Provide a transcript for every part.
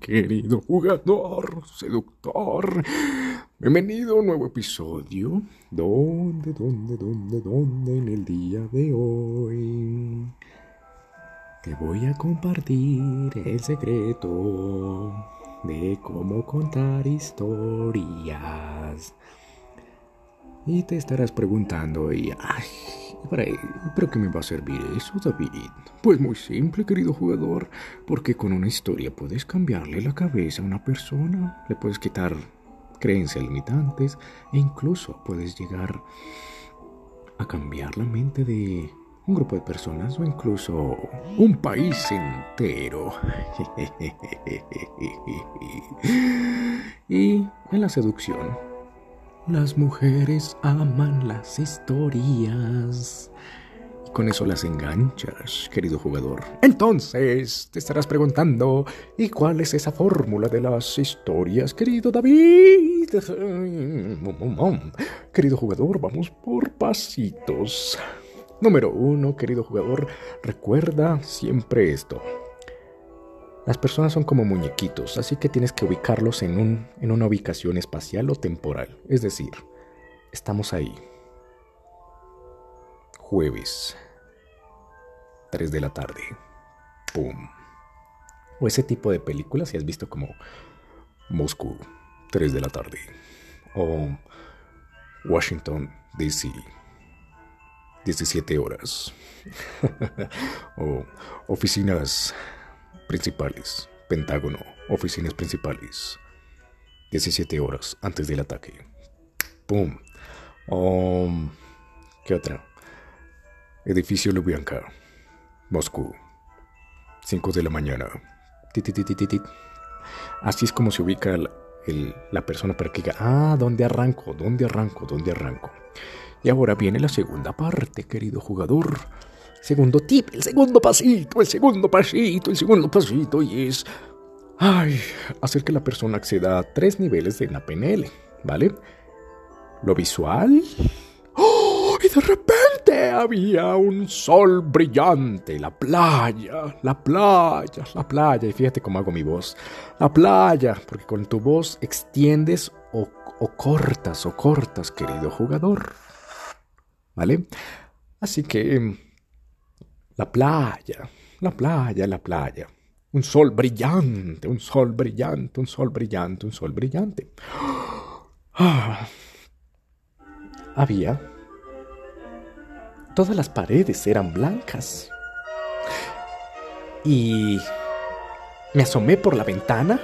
Querido jugador, seductor, bienvenido a un nuevo episodio. ¿Dónde, dónde, dónde, dónde en el día de hoy? Te voy a compartir el secreto de cómo contar historias. Y te estarás preguntando, y, ay, ¿Para qué me va a servir eso, David? Pues muy simple, querido jugador, porque con una historia puedes cambiarle la cabeza a una persona, le puedes quitar creencias limitantes e incluso puedes llegar a cambiar la mente de un grupo de personas o incluso un país entero. y en la seducción las mujeres aman las historias. Y con eso las enganchas, querido jugador. Entonces, te estarás preguntando, ¿y cuál es esa fórmula de las historias, querido David? Querido jugador, vamos por pasitos. Número uno, querido jugador, recuerda siempre esto. Las personas son como muñequitos, así que tienes que ubicarlos en, un, en una ubicación espacial o temporal. Es decir, estamos ahí. Jueves, 3 de la tarde. ¡Pum! O ese tipo de películas, si has visto como Moscú, 3 de la tarde. O Washington, D.C., 17 horas. o oficinas principales, Pentágono, oficinas principales. 17 horas antes del ataque. ¡Pum! Um, ¿Qué otra? Edificio Lubyanka, Moscú. 5 de la mañana. Así es como se ubica la persona para que diga, ah, ¿dónde arranco? ¿Dónde arranco? ¿Dónde arranco? Y ahora viene la segunda parte, querido jugador. Segundo tip, el segundo pasito, el segundo pasito, el segundo pasito y es... Ay, hacer que la persona acceda a tres niveles de la PNL, ¿vale? Lo visual... ¡Oh! Y de repente había un sol brillante, la playa, la playa, la playa. Y fíjate cómo hago mi voz. La playa, porque con tu voz extiendes o, o cortas o cortas, querido jugador. ¿Vale? Así que la playa, la playa, la playa. Un sol brillante, un sol brillante, un sol brillante, un sol brillante. Ah. Había... Todas las paredes eran blancas. Y... Me asomé por la ventana.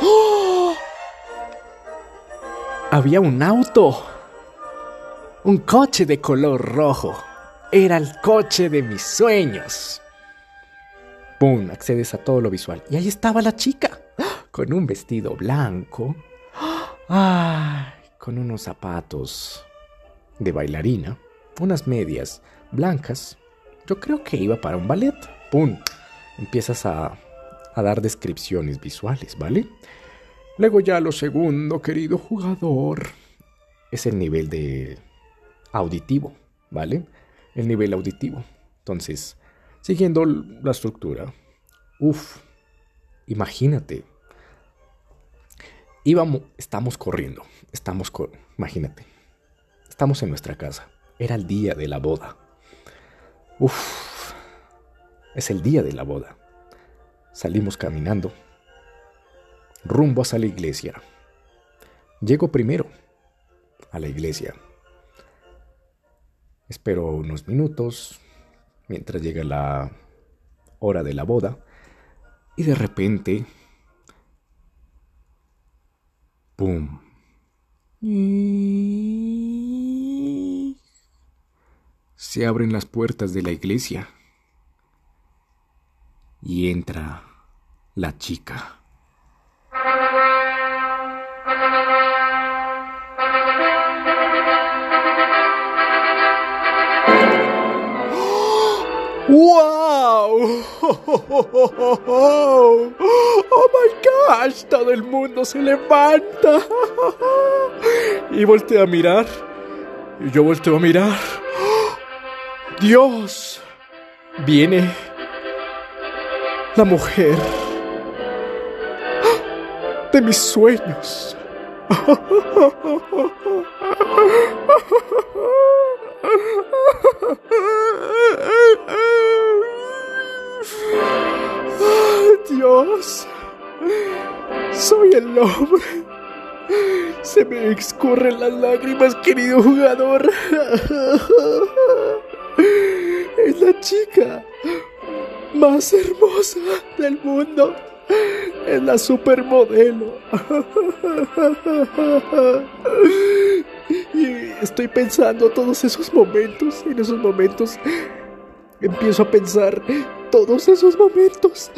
Había un auto. Un coche de color rojo. Era el coche de mis sueños. ¡Pum! Accedes a todo lo visual. Y ahí estaba la chica, con un vestido blanco, con unos zapatos de bailarina, unas medias blancas. Yo creo que iba para un ballet. ¡Pum! Empiezas a, a dar descripciones visuales, ¿vale? Luego ya lo segundo, querido jugador, es el nivel de auditivo, ¿vale? El nivel auditivo. Entonces, siguiendo la estructura, uff, imagínate, íbamos, estamos corriendo, estamos, imagínate, estamos en nuestra casa, era el día de la boda. Uff, es el día de la boda. Salimos caminando, rumbo hacia la iglesia. Llego primero a la iglesia Espero unos minutos mientras llega la hora de la boda y de repente... ¡Pum! Se abren las puertas de la iglesia y entra la chica. ¡Wow! ¡Oh, my gosh! Todo el mundo se levanta. Y volteo a mirar. Y yo volteo a mirar. ¡Dios! viene la mujer de mis sueños. Me escurren las lágrimas, querido jugador. Es la chica más hermosa del mundo. Es la supermodelo. Y estoy pensando todos esos momentos, en esos momentos empiezo a pensar todos esos momentos.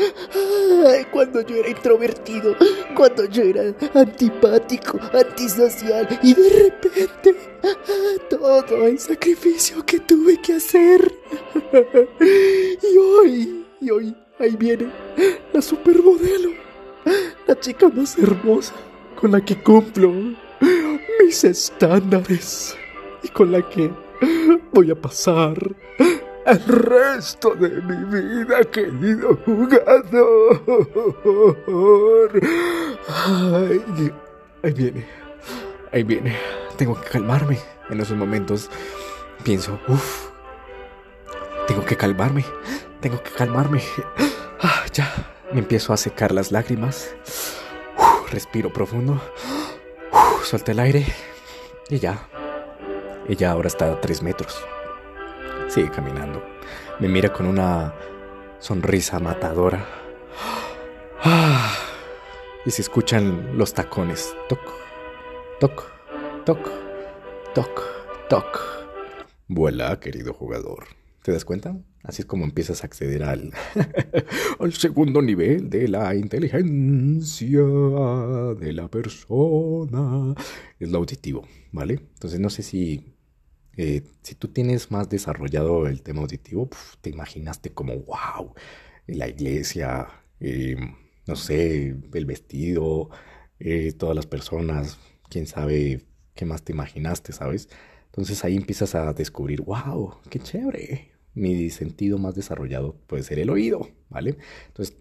cuando yo era introvertido, cuando yo era antipático, antisocial y de repente todo el sacrificio que tuve que hacer. y hoy, y hoy, ahí viene la supermodelo, la chica más hermosa con la que cumplo mis estándares y con la que voy a pasar el resto de mi vida, querido jugador. Ay, ahí viene, ahí viene. Tengo que calmarme en esos momentos. Pienso, uff, tengo que calmarme, tengo que calmarme. Ah, ya, me empiezo a secar las lágrimas. respiro profundo. Suelto el aire y ya. Ella ahora está a tres metros. Sigue caminando. Me mira con una sonrisa matadora. Y se escuchan los tacones. Toc, toc, toc, toc, toc. Vuela, querido jugador. ¿Te das cuenta? Así es como empiezas a acceder al, al segundo nivel de la inteligencia de la persona. Es lo auditivo, ¿vale? Entonces no sé si eh, si tú tienes más desarrollado el tema auditivo, te imaginaste como, wow, la iglesia, eh, no sé, el vestido, eh, todas las personas, quién sabe qué más te imaginaste, ¿sabes? Entonces ahí empiezas a descubrir, wow, qué chévere. Mi sentido más desarrollado puede ser el oído, ¿vale? Entonces,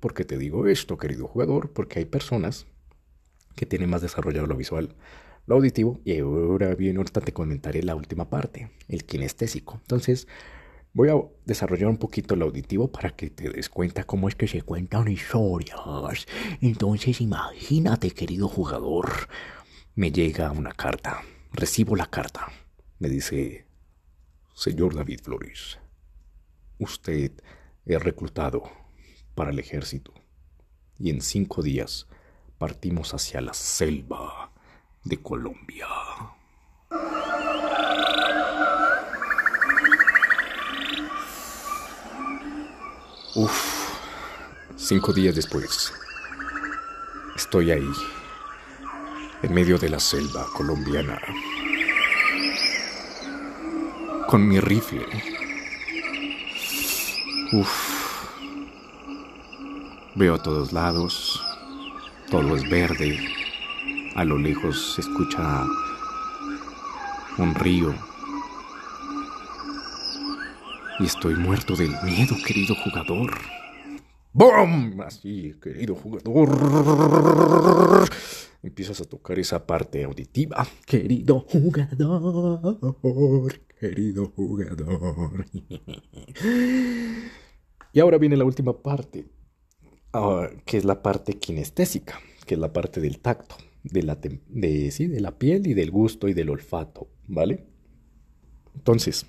¿por qué te digo esto, querido jugador? Porque hay personas que tienen más desarrollado lo visual lo auditivo y ahora bien, ahorita te comentaré la última parte, el kinestésico. Entonces, voy a desarrollar un poquito lo auditivo para que te des cuenta cómo es que se cuentan historias. Entonces, imagínate, querido jugador, me llega una carta, recibo la carta, me dice, señor David Flores, usted es reclutado para el ejército y en cinco días partimos hacia la selva de Colombia. Uf, cinco días después, estoy ahí, en medio de la selva colombiana, con mi rifle. Uf, veo a todos lados, todo es verde, a lo lejos se escucha un río. Y estoy muerto del miedo, querido jugador. ¡Bum! Así, querido jugador. Empiezas a tocar esa parte auditiva. Querido jugador. Querido jugador. Y ahora viene la última parte, ah, que es la parte kinestésica, que es la parte del tacto de la, de, ¿sí? de la piel y del gusto y del olfato, ¿vale? Entonces,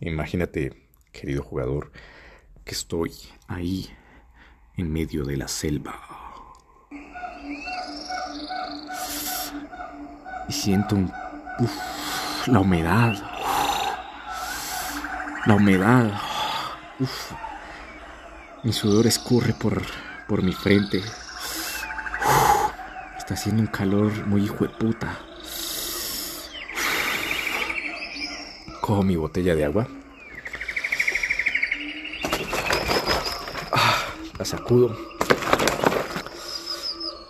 imagínate, querido jugador, que estoy ahí en medio de la selva. Y siento un, la humedad. la humedad. mi sudor escurre por, por mi frente. Está haciendo un calor muy hijo de puta. Cojo mi botella de agua. Ah, la sacudo.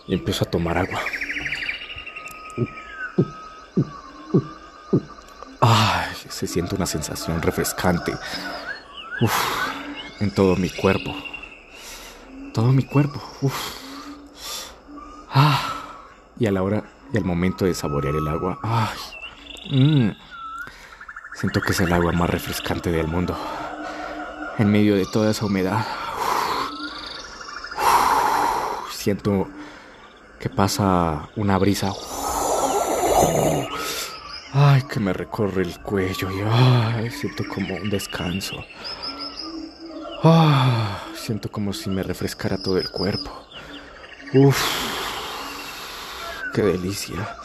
Y empiezo a tomar agua. Ay, se siente una sensación refrescante. En todo mi cuerpo. Todo mi cuerpo. Uf. Y a la hora y al momento de saborear el agua, ay, mmm, siento que es el agua más refrescante del mundo. En medio de toda esa humedad, siento que pasa una brisa. Ay, que me recorre el cuello y ay, siento como un descanso. Ah, siento como si me refrescara todo el cuerpo. Uf, qué delicia.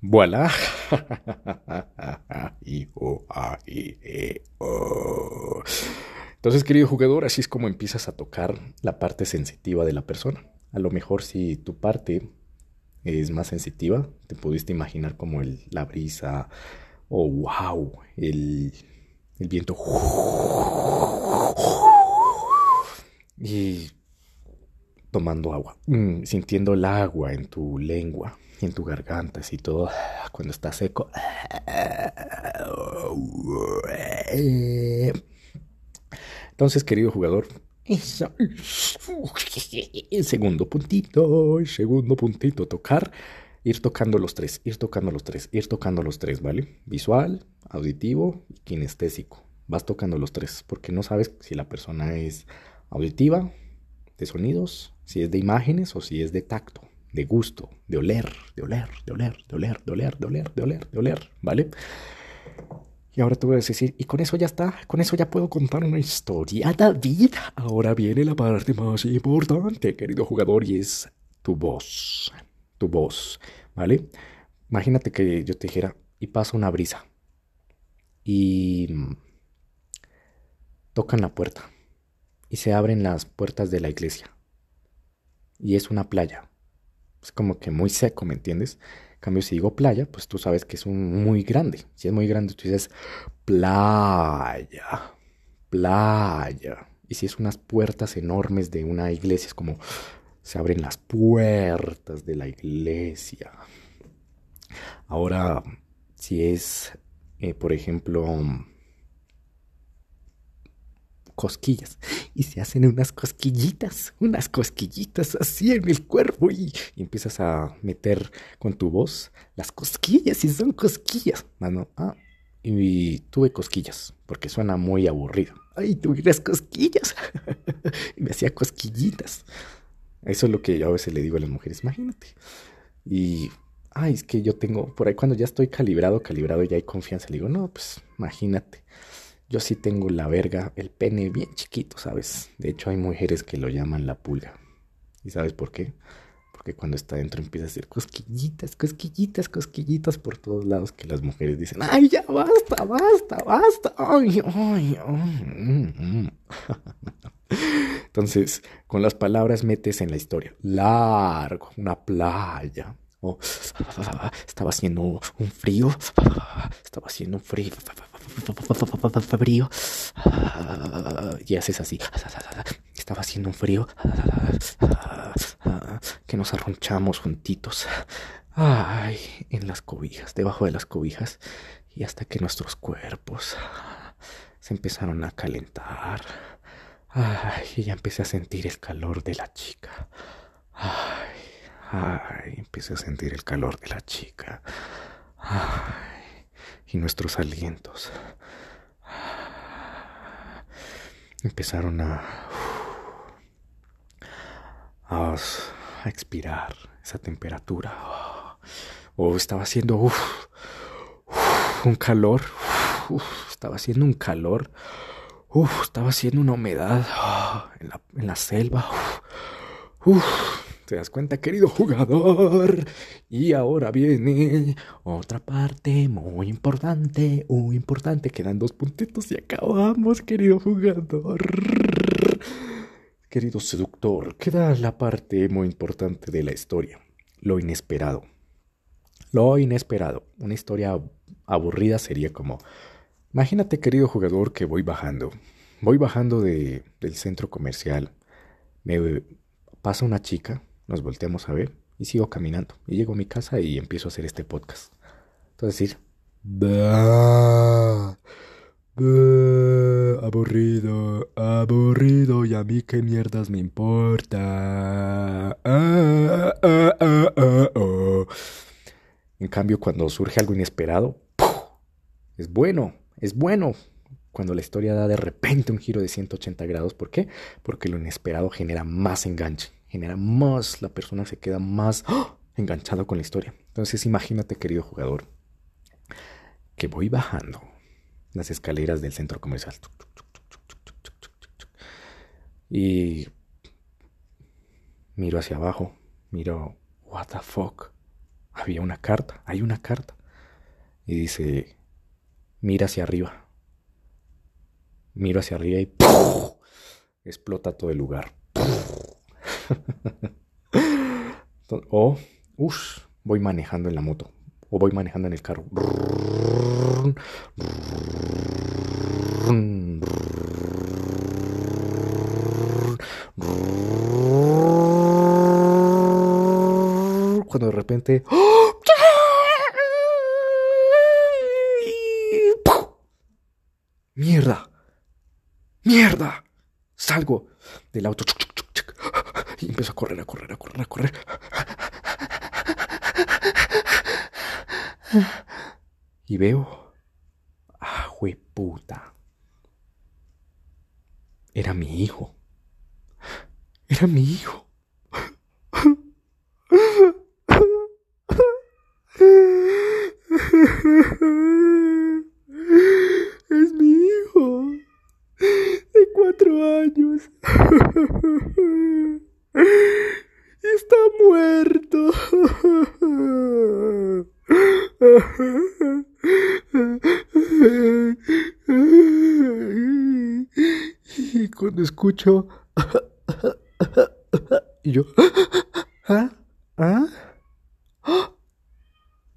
Voilà. Entonces, querido jugador, así es como empiezas a tocar la parte sensitiva de la persona. A lo mejor si tu parte es más sensitiva, te pudiste imaginar como el, la brisa o wow, el, el viento. Y tomando agua, mm, sintiendo el agua en tu lengua, en tu garganta, así todo, cuando está seco. Entonces, querido jugador, el segundo puntito, segundo puntito, tocar, ir tocando los tres, ir tocando los tres, ir tocando los tres, ¿vale? Visual, auditivo y kinestésico. Vas tocando los tres, porque no sabes si la persona es auditiva, de sonidos, si es de imágenes o si es de tacto, de gusto, de oler, de oler, de oler, de oler, de oler, de oler, de oler, de oler, ¿vale? Y ahora tú a decir, y con eso ya está, con eso ya puedo contar una historia, David. Ahora viene la parte más importante, querido jugador, y es tu voz. Tu voz, ¿vale? Imagínate que yo te dijera, y pasa una brisa. Y tocan la puerta. Y se abren las puertas de la iglesia. Y es una playa. Es como que muy seco, ¿me entiendes? cambio, si digo playa, pues tú sabes que es un muy grande. Si es muy grande, tú dices playa, playa. Y si es unas puertas enormes de una iglesia, es como se abren las puertas de la iglesia. Ahora, si es, eh, por ejemplo, cosquillas y se hacen unas cosquillitas, unas cosquillitas así en el cuerpo y, empiezas a meter con tu voz las cosquillas y son cosquillas. Mano, ah, y tuve cosquillas porque suena muy aburrido. Ay, tuve las cosquillas y me hacía cosquillitas. Eso es lo que yo a veces le digo a las mujeres, imagínate. Y, ay, es que yo tengo, por ahí cuando ya estoy calibrado, calibrado, ya hay confianza, le digo, no, pues imagínate. Yo sí tengo la verga, el pene bien chiquito, ¿sabes? De hecho hay mujeres que lo llaman la pulga. ¿Y sabes por qué? Porque cuando está dentro empieza a hacer cosquillitas, cosquillitas, cosquillitas por todos lados que las mujeres dicen, ay, ya basta, basta, basta. Ay, ay, ay. Mm". Entonces, con las palabras metes en la historia. Largo, una playa. Estaba haciendo un frío. Estaba haciendo un frío frío. Y haces así. Estaba haciendo un frío. Que nos arronchamos juntitos. Ay, en las cobijas, debajo de las cobijas. Y hasta que nuestros cuerpos se empezaron a calentar. Y ya empecé a sentir el calor de la chica. Ay, empecé a sentir el calor de la chica. Ay y nuestros alientos empezaron a, a, expirar esa temperatura. O estaba haciendo un calor, estaba haciendo un calor, estaba haciendo una humedad en la, en la selva. ¿Te das cuenta, querido jugador? Y ahora viene otra parte muy importante, muy importante. Quedan dos puntitos y acabamos, querido jugador. Querido seductor, queda la parte muy importante de la historia, lo inesperado. Lo inesperado. Una historia aburrida sería como, imagínate, querido jugador, que voy bajando. Voy bajando de, del centro comercial. Me pasa una chica nos volteamos a ver y sigo caminando. Y llego a mi casa y empiezo a hacer este podcast. Entonces, decir, aburrido, aburrido, y a mí qué mierdas me importa. Ah, ah, ah, oh. En cambio, cuando surge algo inesperado, es bueno, es bueno. Cuando la historia da de repente un giro de 180 grados, ¿por qué? Porque lo inesperado genera más enganche, genera más, la persona se queda más enganchado con la historia. Entonces imagínate, querido jugador, que voy bajando las escaleras del centro comercial. Y miro hacia abajo, miro, what the fuck. Había una carta, hay una carta. Y dice, mira hacia arriba. Miro hacia arriba y explota todo el lugar. O, uff, voy manejando en la moto. O voy manejando en el carro. Cuando de repente... ¡Mierda! ¡Mierda! Salgo del auto empiezo a correr, a correr, a correr, a correr. Y veo, ah, puta. Era mi hijo. Era mi hijo. Es mi hijo. De cuatro años. Está muerto. Y cuando Y yo... ¿Ah? ¿Ah?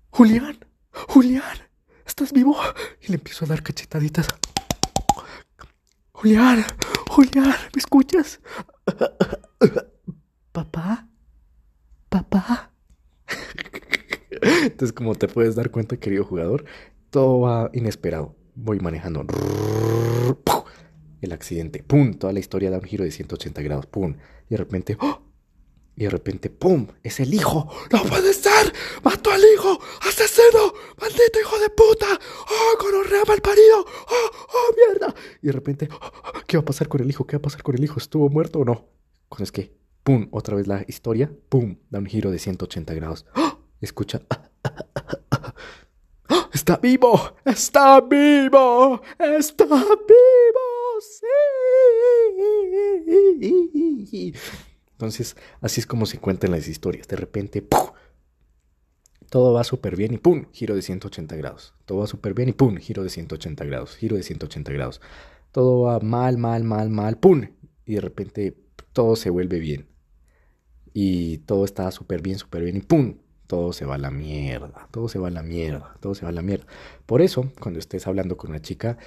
Julián, Julián, ¿estás vivo? Y le empiezo a dar cachetaditas. Julián, Julián, ¿me escuchas? Papá, papá. Entonces, como te puedes dar cuenta, querido jugador, todo va inesperado. Voy manejando. El accidente. ¡Pum! Toda la historia da un giro de 180 grados. ¡Pum! Y de repente. ¡oh! Y de repente, ¡pum! ¡Es el hijo! ¡No puede ser! ¡Mató al hijo! ¡Asesino! ¡Maldito hijo de puta! ¡Oh, gonorrea mal parido! ¡Oh, oh, mierda! Y de repente, oh, ¿qué va a pasar con el hijo? ¿Qué va a pasar con el hijo? ¿Estuvo muerto o no? Cuando es que, ¡pum! Otra vez la historia, ¡pum! Da un giro de 180 grados. ¡Oh! Escucha. ¡Está vivo! ¡Está vivo! ¡Está vivo! Entonces, así es como se cuentan las historias. De repente, todo va súper bien y ¡pum! Giro de 180 grados. Todo va súper bien y ¡pum! Giro de 180 grados. Giro de 180 grados. Todo va mal, mal, mal, mal, ¡pum! Y de repente todo se vuelve bien. Y todo está súper bien, súper bien y ¡pum! Todo se va la mierda. Todo se va a la mierda. Todo se va a la mierda. Por eso, cuando estés hablando con una chica,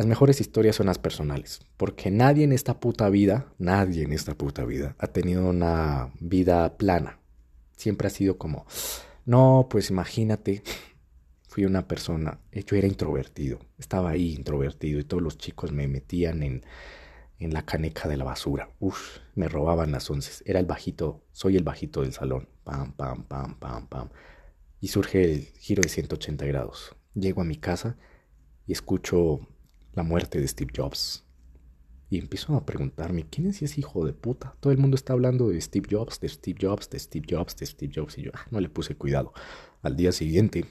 las mejores historias son las personales, porque nadie en esta puta vida, nadie en esta puta vida ha tenido una vida plana. Siempre ha sido como, no, pues imagínate, fui una persona, yo era introvertido, estaba ahí introvertido y todos los chicos me metían en, en la caneca de la basura. Uf, me robaban las once. Era el bajito, soy el bajito del salón. Pam, pam, pam, pam, pam. Y surge el giro de 180 grados. Llego a mi casa y escucho la muerte de Steve Jobs. Y empiezo a preguntarme, ¿quién es ese hijo de puta? Todo el mundo está hablando de Steve Jobs, de Steve Jobs, de Steve Jobs, de Steve Jobs. Y yo ah, no le puse cuidado. Al día siguiente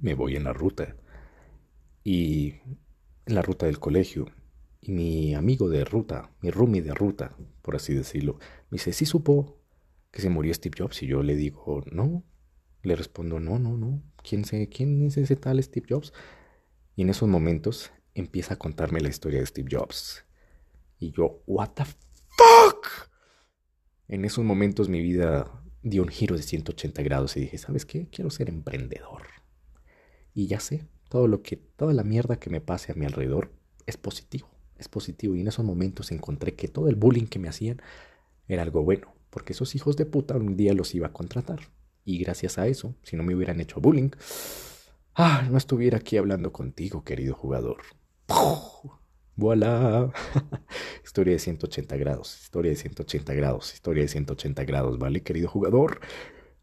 me voy en la ruta. Y en la ruta del colegio. Y mi amigo de ruta, mi roomie de ruta, por así decirlo, me dice, ¿sí supo que se murió Steve Jobs? Y yo le digo, no. Le respondo, no, no, no. ¿Quién, sé, quién es ese tal Steve Jobs? Y en esos momentos empieza a contarme la historia de Steve Jobs. Y yo, ¿What the fuck? En esos momentos mi vida dio un giro de 180 grados y dije, ¿sabes qué? Quiero ser emprendedor. Y ya sé, todo lo que, toda la mierda que me pase a mi alrededor es positivo, es positivo. Y en esos momentos encontré que todo el bullying que me hacían era algo bueno, porque esos hijos de puta un día los iba a contratar. Y gracias a eso, si no me hubieran hecho bullying, Ah, no estuviera aquí hablando contigo, querido jugador. ¡Voilà! historia de 180 grados, historia de 180 grados, historia de 180 grados, ¿vale, querido jugador?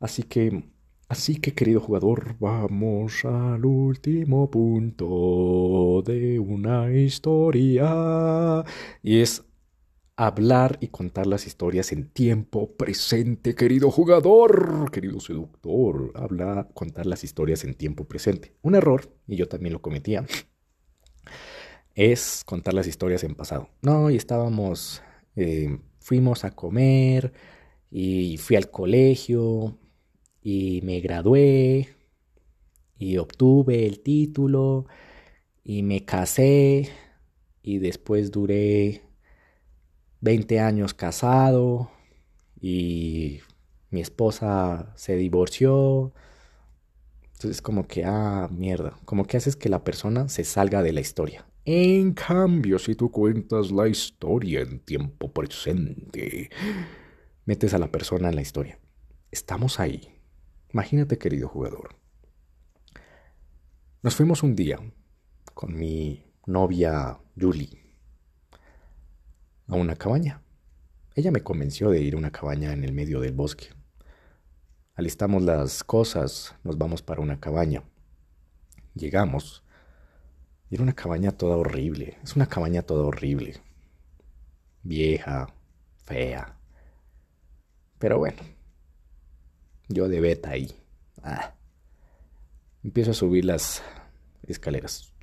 Así que, así que, querido jugador, vamos al último punto de una historia. Y es hablar y contar las historias en tiempo presente, querido jugador, querido seductor. Habla, contar las historias en tiempo presente. Un error, y yo también lo cometía es contar las historias en pasado. No, y estábamos, eh, fuimos a comer y fui al colegio y me gradué y obtuve el título y me casé y después duré 20 años casado y mi esposa se divorció. Entonces como que, ah, mierda, como que haces que la persona se salga de la historia. En cambio, si tú cuentas la historia en tiempo presente, metes a la persona en la historia. Estamos ahí. Imagínate, querido jugador. Nos fuimos un día con mi novia Julie a una cabaña. Ella me convenció de ir a una cabaña en el medio del bosque. Alistamos las cosas, nos vamos para una cabaña. Llegamos era una cabaña toda horrible. Es una cabaña toda horrible. Vieja, fea. Pero bueno. Yo de beta ahí. Ah. Empiezo a subir las escaleras.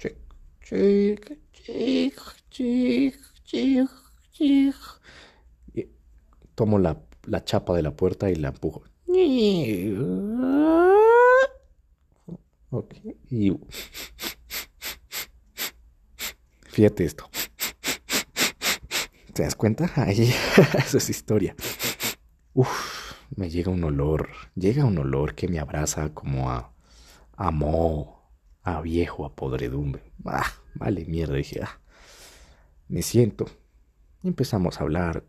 Tomo la, la chapa de la puerta y la empujo. Okay. Y Fíjate esto. ¿Te das cuenta? Ahí, esa es historia. Uf, me llega un olor, llega un olor que me abraza como a, a a viejo, a podredumbre. Ah, vale, mierda, dije, ah. Me siento. Y empezamos a hablar,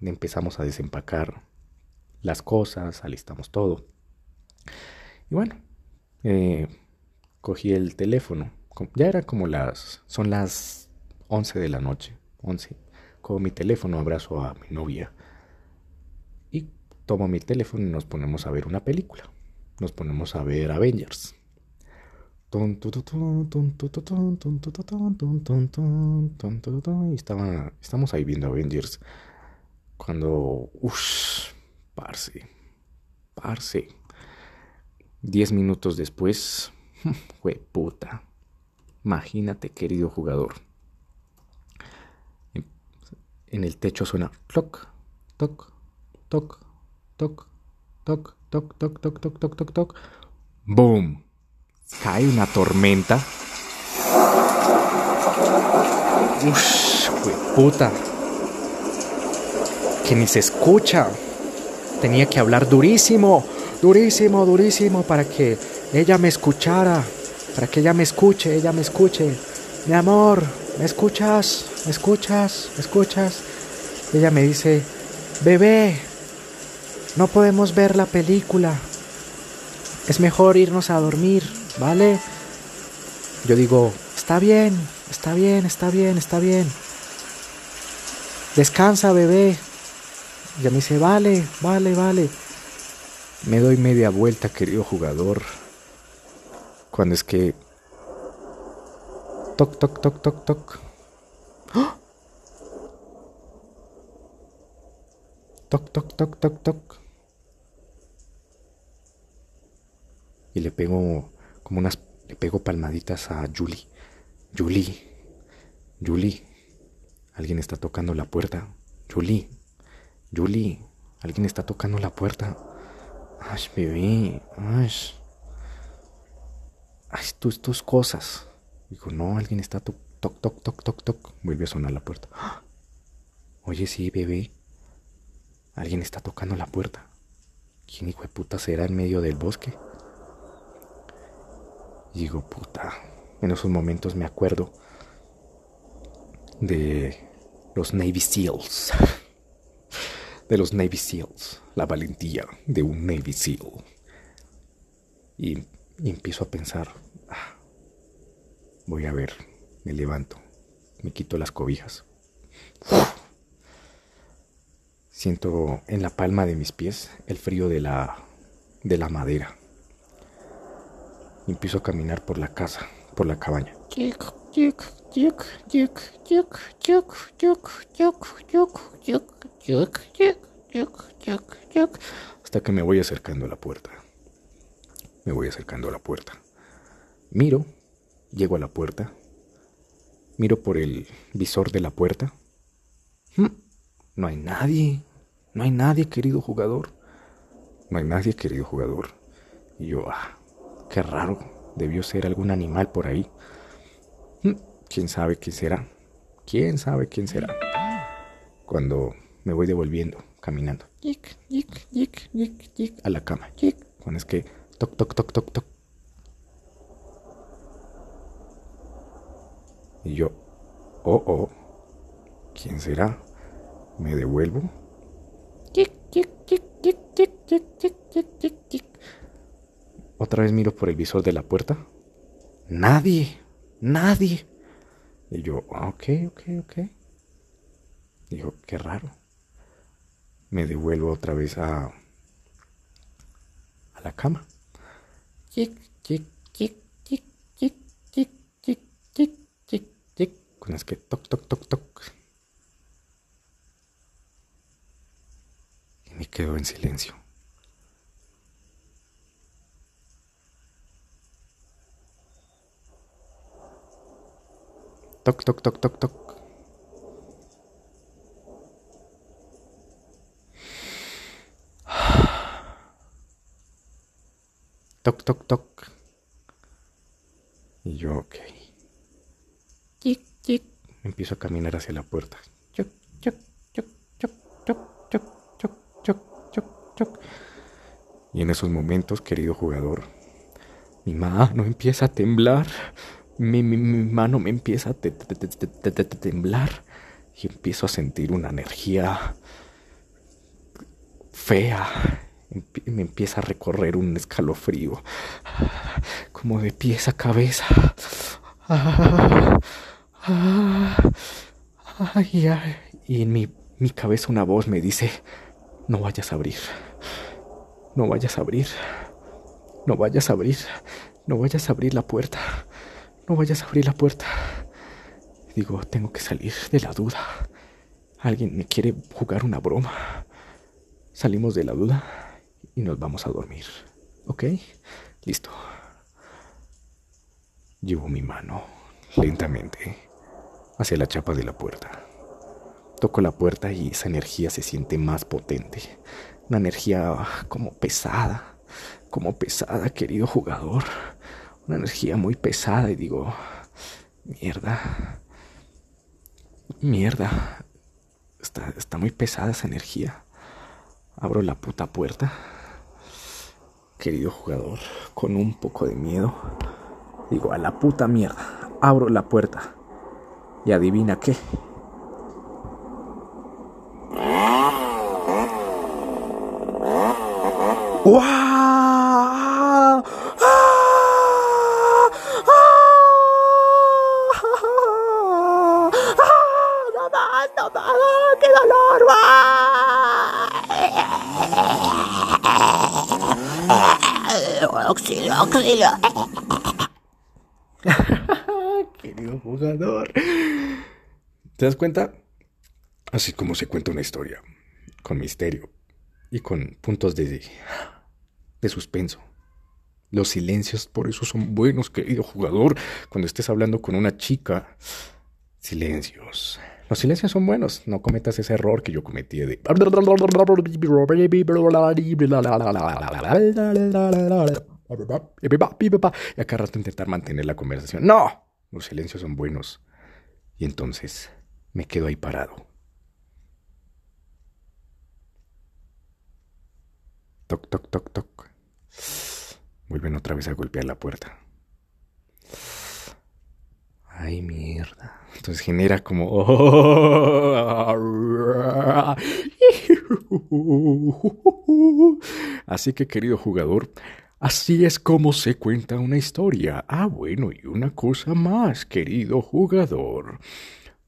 empezamos a desempacar las cosas, alistamos todo. Y bueno, eh, cogí el teléfono ya era como las, son las 11 de la noche, 11. Cojo mi teléfono, abrazo a mi novia y tomo mi teléfono y nos ponemos a ver una película. Nos ponemos a ver Avengers. Y estaba, estamos ahí viendo Avengers. Cuando, uff, parce, parce. Diez minutos después, fue puta Imagínate, querido jugador. En el techo suena toc, toc, toc, toc, toc, toc, toc, toc, toc, toc, toc, toc. ¡Boom! Cae una tormenta. Ush, puta. Que ni se escucha. Tenía que hablar durísimo, durísimo, durísimo para que ella me escuchara para que ella me escuche, ella me escuche. Mi amor, ¿me escuchas? ¿Me escuchas? ¿Me escuchas? Ella me dice, bebé, no podemos ver la película. Es mejor irnos a dormir, ¿vale? Yo digo, está bien, está bien, está bien, está bien. Descansa, bebé. Ella me dice, vale, vale, vale. Me doy media vuelta, querido jugador. Cuando es que... Toc, toc, toc, toc, toc. ¡Ah! Toc, toc, toc, toc, toc. Y le pego como unas... Le pego palmaditas a Julie. Julie. Julie. Alguien está tocando la puerta. Julie. Julie. Alguien está tocando la puerta. Ay, bebé. Ay ay, tus, tus cosas. Digo, no, alguien está toc, toc, toc, toc, toc, toc. Vuelve a sonar la puerta. Oye, sí, bebé. Alguien está tocando la puerta. ¿Quién hijo de puta será en medio del bosque? Digo, puta. En esos momentos me acuerdo de los Navy SEALs. De los Navy SEALs. La valentía de un Navy SEAL. Y Y empiezo a pensar, ah, voy a ver, me levanto, me quito las cobijas. Siento en la palma de mis pies el frío de la, de la madera. Y empiezo a caminar por la casa, por la cabaña. Hasta que me voy acercando a la puerta. Me voy acercando a la puerta. Miro, llego a la puerta. Miro por el visor de la puerta. Hmm, no hay nadie. No hay nadie, querido jugador. No hay nadie, querido jugador. Y yo, ah, qué raro. Debió ser algún animal por ahí. Hmm, ¿Quién sabe quién será? ¿Quién sabe quién será? Cuando me voy devolviendo, caminando. A la cama. Cuando es que toc, toc, toc, toc, toc. Y yo, oh, oh, ¿quién será? Me devuelvo. Otra vez miro por el visor de la puerta. Nadie, nadie. Y yo, ok, ok, ok. Dijo, qué raro. Me devuelvo otra vez a, a la cama. Tic, tic, tic, tic, tic, tic, tic, tic, tic. Con es que toc, toc, toc, toc. Y me quedo en silencio. Toc, toc, toc, toc, toc. Toc, toc, toc. Y yo, ok. Tic, tic. Empiezo a caminar hacia la puerta. Choc, choc, choc, choc, choc, choc, choc, choc, choc, choc. Y en esos momentos, querido jugador, mi mano empieza a temblar. Mi, mi, mi mano me empieza a te, te, te, temblar. Y empiezo a sentir una energía fea. Me empieza a recorrer un escalofrío, como de pies a cabeza. Y en mi, mi cabeza una voz me dice, no vayas a abrir, no vayas a abrir, no vayas a abrir, no vayas a abrir la puerta, no vayas a abrir la puerta. Digo, tengo que salir de la duda. Alguien me quiere jugar una broma. Salimos de la duda y nos vamos a dormir. ¿Ok? Listo. Llevo mi mano lentamente hacia la chapa de la puerta. Toco la puerta y esa energía se siente más potente. Una energía como pesada, como pesada, querido jugador. Una energía muy pesada y digo, mierda, mierda. Está, está muy pesada esa energía. Abro la puta puerta querido jugador, con un poco de miedo. Digo, a la puta mierda. Abro la puerta. Y adivina qué. Querido jugador. ¿Te das cuenta? Así como se cuenta una historia, con misterio y con puntos de, de suspenso. Los silencios por eso son buenos, querido jugador. Cuando estés hablando con una chica, silencios. Los silencios son buenos. No cometas ese error que yo cometí de... Y acá rato intentar mantener la conversación. ¡No! Los silencios son buenos. Y entonces me quedo ahí parado. Toc, toc, toc, toc. Vuelven otra vez a golpear la puerta. Ay, mierda. Entonces genera como... Así que, querido jugador, Así es como se cuenta una historia. Ah, bueno, y una cosa más, querido jugador.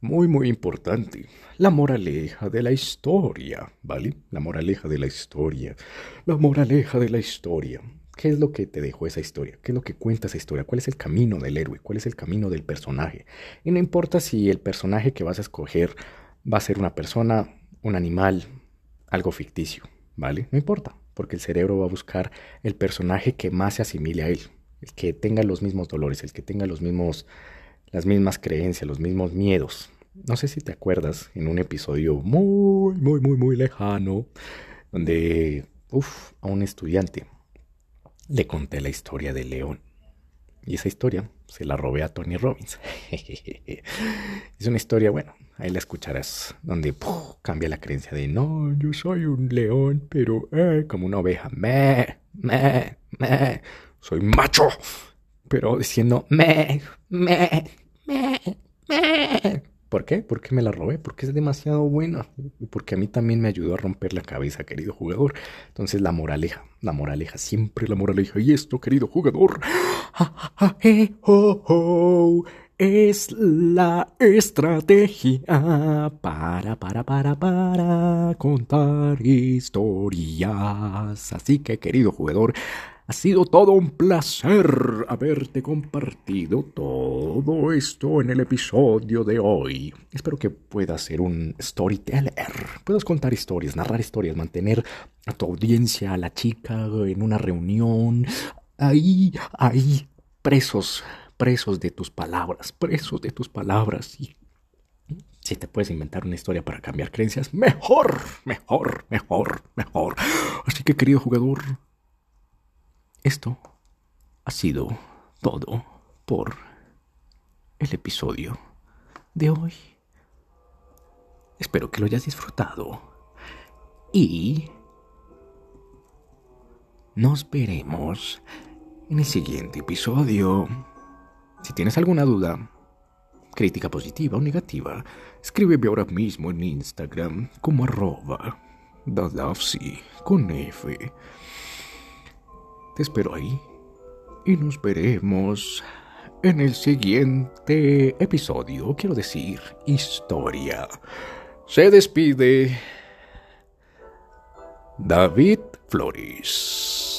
Muy, muy importante. La moraleja de la historia, ¿vale? La moraleja de la historia. La moraleja de la historia. ¿Qué es lo que te dejó esa historia? ¿Qué es lo que cuenta esa historia? ¿Cuál es el camino del héroe? ¿Cuál es el camino del personaje? Y no importa si el personaje que vas a escoger va a ser una persona, un animal, algo ficticio, ¿vale? No importa porque el cerebro va a buscar el personaje que más se asimile a él, el que tenga los mismos dolores, el que tenga los mismos, las mismas creencias, los mismos miedos. No sé si te acuerdas en un episodio muy, muy, muy, muy lejano, donde, uff, a un estudiante le conté la historia del león. Y esa historia se la robé a Tony Robbins. es una historia, bueno, ahí la escucharás, donde cambia la creencia de no, yo soy un león, pero eh, como una oveja, me, me, me, soy macho, pero diciendo me, me, me, me. ¿Por qué? Porque me la robé, porque es demasiado buena porque a mí también me ayudó a romper la cabeza, querido jugador. Entonces la moraleja, la moraleja, siempre la moraleja. Y esto, querido jugador, es la estrategia para, para, para, para contar historias. Así que, querido jugador, ha sido todo un placer haberte compartido todo esto en el episodio de hoy. Espero que puedas ser un storyteller. Puedas contar historias, narrar historias, mantener a tu audiencia, a la chica en una reunión. Ahí, ahí, presos, presos de tus palabras, presos de tus palabras. Y si te puedes inventar una historia para cambiar creencias, mejor, mejor, mejor, mejor. Así que, querido jugador, esto ha sido todo por el episodio de hoy. Espero que lo hayas disfrutado y nos veremos en el siguiente episodio. Si tienes alguna duda, crítica positiva o negativa, escríbeme ahora mismo en Instagram como arroba con F. Te espero ahí y nos veremos en el siguiente episodio, quiero decir, historia. Se despide David Flores.